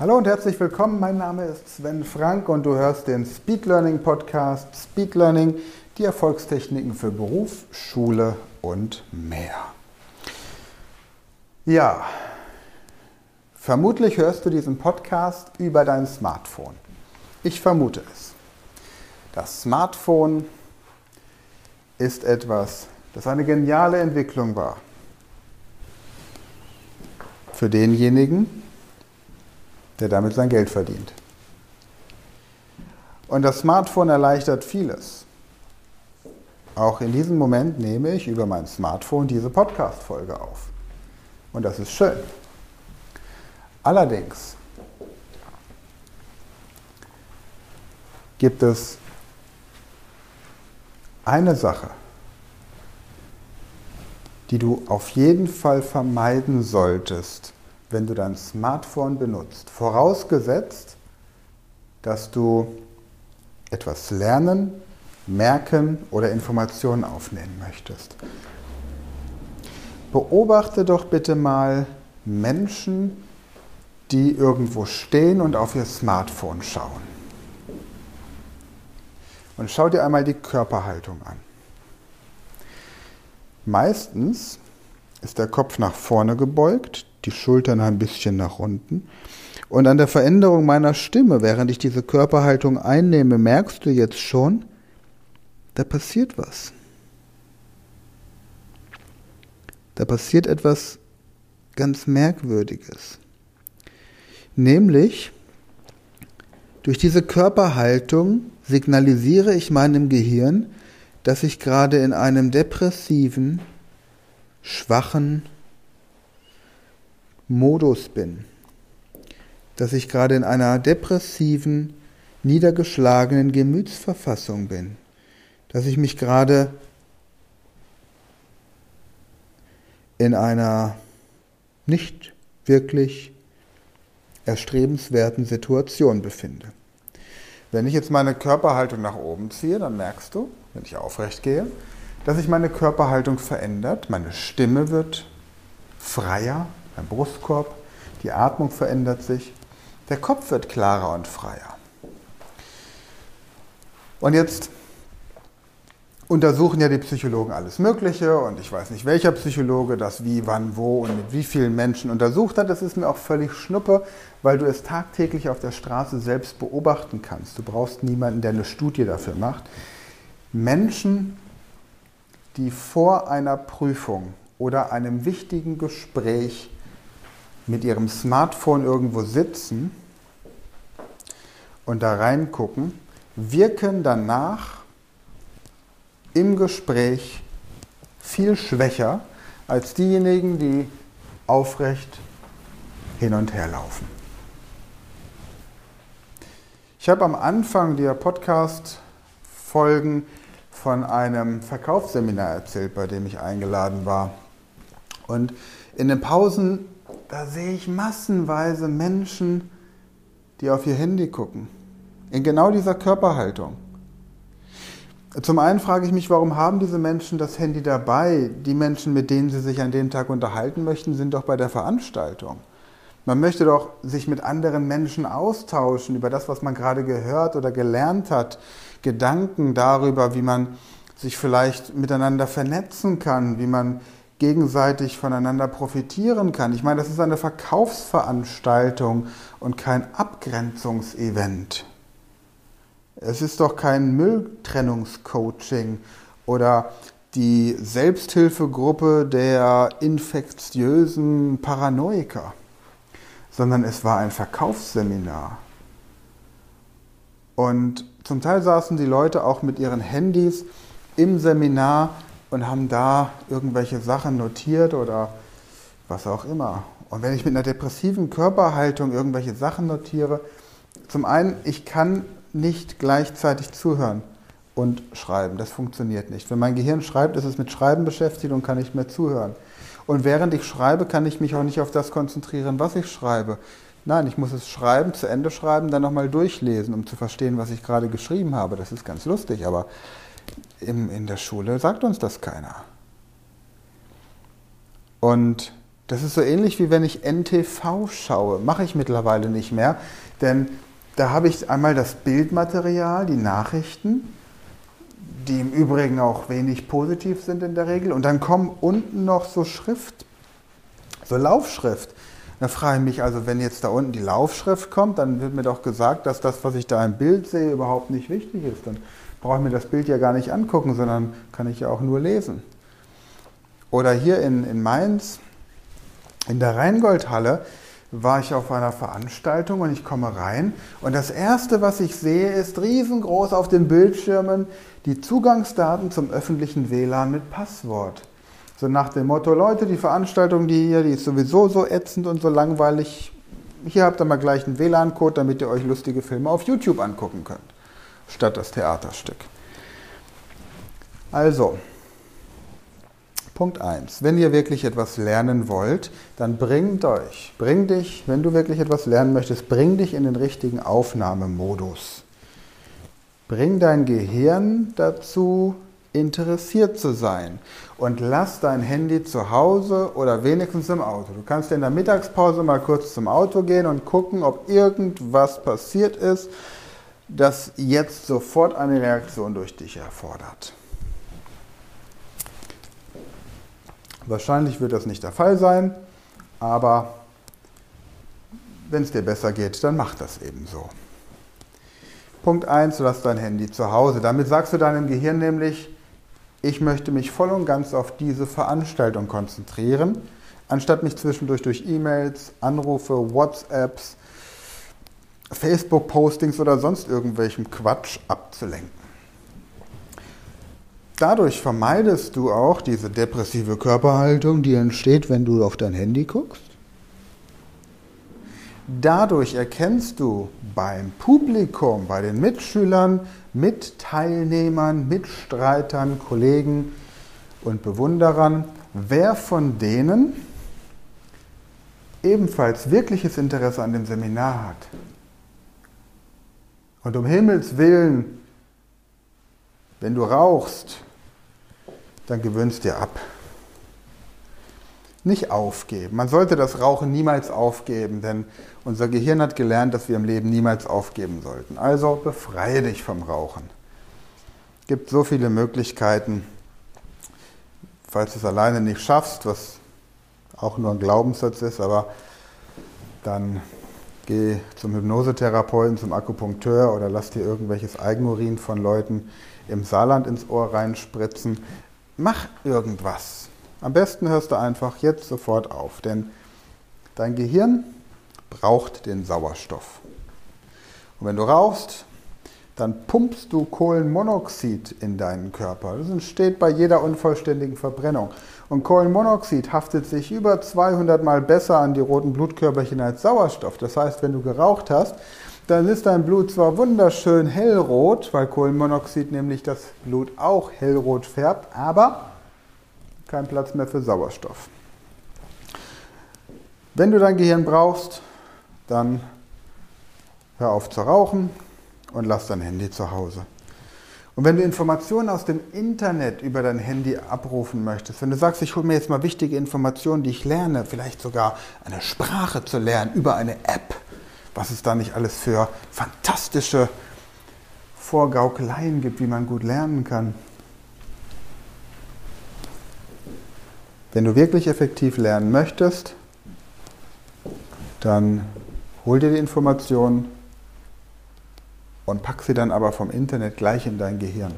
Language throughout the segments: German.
Hallo und herzlich willkommen. Mein Name ist Sven Frank und du hörst den Speed Learning Podcast Speed Learning, die Erfolgstechniken für Beruf, Schule und mehr. Ja, vermutlich hörst du diesen Podcast über dein Smartphone. Ich vermute es. Das Smartphone ist etwas, das eine geniale Entwicklung war. Für denjenigen, der damit sein Geld verdient. Und das Smartphone erleichtert vieles. Auch in diesem Moment nehme ich über mein Smartphone diese Podcast-Folge auf. Und das ist schön. Allerdings gibt es eine Sache, die du auf jeden Fall vermeiden solltest, wenn du dein Smartphone benutzt. Vorausgesetzt, dass du etwas lernen, merken oder Informationen aufnehmen möchtest. Beobachte doch bitte mal Menschen, die irgendwo stehen und auf ihr Smartphone schauen. Und schau dir einmal die Körperhaltung an. Meistens ist der Kopf nach vorne gebeugt, die Schultern ein bisschen nach unten. Und an der Veränderung meiner Stimme, während ich diese Körperhaltung einnehme, merkst du jetzt schon, da passiert was. Da passiert etwas ganz Merkwürdiges. Nämlich, durch diese Körperhaltung signalisiere ich meinem Gehirn, dass ich gerade in einem depressiven, schwachen, Modus bin, dass ich gerade in einer depressiven, niedergeschlagenen Gemütsverfassung bin, dass ich mich gerade in einer nicht wirklich erstrebenswerten Situation befinde. Wenn ich jetzt meine Körperhaltung nach oben ziehe, dann merkst du, wenn ich aufrecht gehe, dass sich meine Körperhaltung verändert, meine Stimme wird freier, beim Brustkorb, die Atmung verändert sich, der Kopf wird klarer und freier. Und jetzt untersuchen ja die Psychologen alles Mögliche und ich weiß nicht, welcher Psychologe das wie, wann, wo und mit wie vielen Menschen untersucht hat. Das ist mir auch völlig schnuppe, weil du es tagtäglich auf der Straße selbst beobachten kannst. Du brauchst niemanden, der eine Studie dafür macht. Menschen, die vor einer Prüfung oder einem wichtigen Gespräch mit ihrem Smartphone irgendwo sitzen und da reingucken, wirken danach im Gespräch viel schwächer als diejenigen, die aufrecht hin und her laufen. Ich habe am Anfang der Podcast-Folgen von einem Verkaufsseminar erzählt, bei dem ich eingeladen war. Und in den Pausen da sehe ich massenweise Menschen, die auf ihr Handy gucken. In genau dieser Körperhaltung. Zum einen frage ich mich, warum haben diese Menschen das Handy dabei? Die Menschen, mit denen sie sich an dem Tag unterhalten möchten, sind doch bei der Veranstaltung. Man möchte doch sich mit anderen Menschen austauschen über das, was man gerade gehört oder gelernt hat. Gedanken darüber, wie man sich vielleicht miteinander vernetzen kann, wie man gegenseitig voneinander profitieren kann. Ich meine, das ist eine Verkaufsveranstaltung und kein Abgrenzungsevent. Es ist doch kein Mülltrennungscoaching oder die Selbsthilfegruppe der infektiösen Paranoiker, sondern es war ein Verkaufsseminar. Und zum Teil saßen die Leute auch mit ihren Handys im Seminar und haben da irgendwelche Sachen notiert oder was auch immer. Und wenn ich mit einer depressiven Körperhaltung irgendwelche Sachen notiere, zum einen, ich kann nicht gleichzeitig zuhören und schreiben. Das funktioniert nicht. Wenn mein Gehirn schreibt, ist es mit Schreiben beschäftigt und kann nicht mehr zuhören. Und während ich schreibe, kann ich mich auch nicht auf das konzentrieren, was ich schreibe. Nein, ich muss es schreiben, zu Ende schreiben, dann nochmal durchlesen, um zu verstehen, was ich gerade geschrieben habe. Das ist ganz lustig, aber in, in der Schule sagt uns das keiner. Und Das ist so ähnlich wie wenn ich NTV schaue. Mache ich mittlerweile nicht mehr, denn da habe ich einmal das Bildmaterial, die Nachrichten, die im Übrigen auch wenig positiv sind in der Regel. Und dann kommen unten noch so Schrift, so Laufschrift. Da frage ich mich also, wenn jetzt da unten die Laufschrift kommt, dann wird mir doch gesagt, dass das, was ich da im Bild sehe, überhaupt nicht wichtig ist. Dann brauche ich mir das Bild ja gar nicht angucken, sondern kann ich ja auch nur lesen. Oder hier in, in Mainz, in der Rheingoldhalle, war ich auf einer Veranstaltung und ich komme rein und das Erste, was ich sehe, ist riesengroß auf den Bildschirmen die Zugangsdaten zum öffentlichen WLAN mit Passwort. So nach dem Motto, Leute, die Veranstaltung, die hier, die ist sowieso so ätzend und so langweilig. Hier habt ihr mal gleich einen WLAN-Code, damit ihr euch lustige Filme auf YouTube angucken könnt, statt das Theaterstück. Also, Punkt 1. Wenn ihr wirklich etwas lernen wollt, dann bringt euch, bring dich, wenn du wirklich etwas lernen möchtest, bring dich in den richtigen Aufnahmemodus. Bring dein Gehirn dazu, interessiert zu sein. Und lass dein Handy zu Hause oder wenigstens im Auto. Du kannst in der Mittagspause mal kurz zum Auto gehen und gucken, ob irgendwas passiert ist, das jetzt sofort eine Reaktion durch dich erfordert. Wahrscheinlich wird das nicht der Fall sein, aber wenn es dir besser geht, dann mach das eben so. Punkt 1, du hast dein Handy zu Hause. Damit sagst du deinem Gehirn nämlich, ich möchte mich voll und ganz auf diese Veranstaltung konzentrieren, anstatt mich zwischendurch durch E-Mails, Anrufe, WhatsApps, Facebook-Postings oder sonst irgendwelchem Quatsch abzulenken. Dadurch vermeidest du auch diese depressive Körperhaltung, die entsteht, wenn du auf dein Handy guckst. Dadurch erkennst du beim Publikum, bei den Mitschülern, Mitteilnehmern, Mitstreitern, Kollegen und Bewunderern, wer von denen ebenfalls wirkliches Interesse an dem Seminar hat. Und um Himmels willen, wenn du rauchst, dann gewöhnst dir ab. Nicht aufgeben. Man sollte das Rauchen niemals aufgeben, denn unser Gehirn hat gelernt, dass wir im Leben niemals aufgeben sollten. Also befreie dich vom Rauchen. Es gibt so viele Möglichkeiten. Falls du es alleine nicht schaffst, was auch nur ein Glaubenssatz ist, aber dann geh zum Hypnosetherapeuten, zum Akupunkteur oder lass dir irgendwelches Eigenurin von Leuten im Saarland ins Ohr reinspritzen mach irgendwas. Am besten hörst du einfach jetzt sofort auf, denn dein Gehirn braucht den Sauerstoff. Und wenn du rauchst, dann pumpst du Kohlenmonoxid in deinen Körper. Das entsteht bei jeder unvollständigen Verbrennung. Und Kohlenmonoxid haftet sich über 200 Mal besser an die roten Blutkörperchen als Sauerstoff. Das heißt, wenn du geraucht hast, dann ist dein Blut zwar wunderschön hellrot, weil Kohlenmonoxid nämlich das Blut auch hellrot färbt, aber kein Platz mehr für Sauerstoff. Wenn du dein Gehirn brauchst, dann hör auf zu rauchen und lass dein Handy zu Hause. Und wenn du Informationen aus dem Internet über dein Handy abrufen möchtest, wenn du sagst, ich hole mir jetzt mal wichtige Informationen, die ich lerne, vielleicht sogar eine Sprache zu lernen über eine App, was es da nicht alles für fantastische Vorgaukeleien gibt, wie man gut lernen kann. Wenn du wirklich effektiv lernen möchtest, dann hol dir die Informationen und pack sie dann aber vom Internet gleich in dein Gehirn.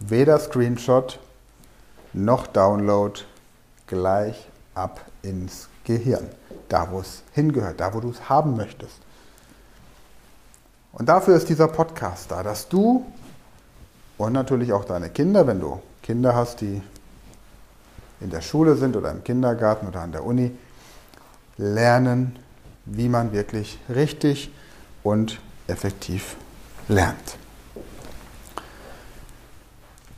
Weder Screenshot noch Download gleich ab ins Gehirn da wo es hingehört, da wo du es haben möchtest. Und dafür ist dieser Podcast da, dass du und natürlich auch deine Kinder, wenn du Kinder hast, die in der Schule sind oder im Kindergarten oder an der Uni, lernen, wie man wirklich richtig und effektiv lernt.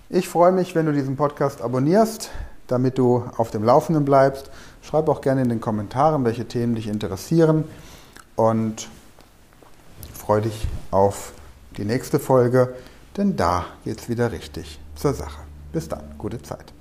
Ich freue mich, wenn du diesen Podcast abonnierst, damit du auf dem Laufenden bleibst Schreib auch gerne in den Kommentaren, welche Themen dich interessieren und freue dich auf die nächste Folge, denn da geht es wieder richtig zur Sache. Bis dann, gute Zeit.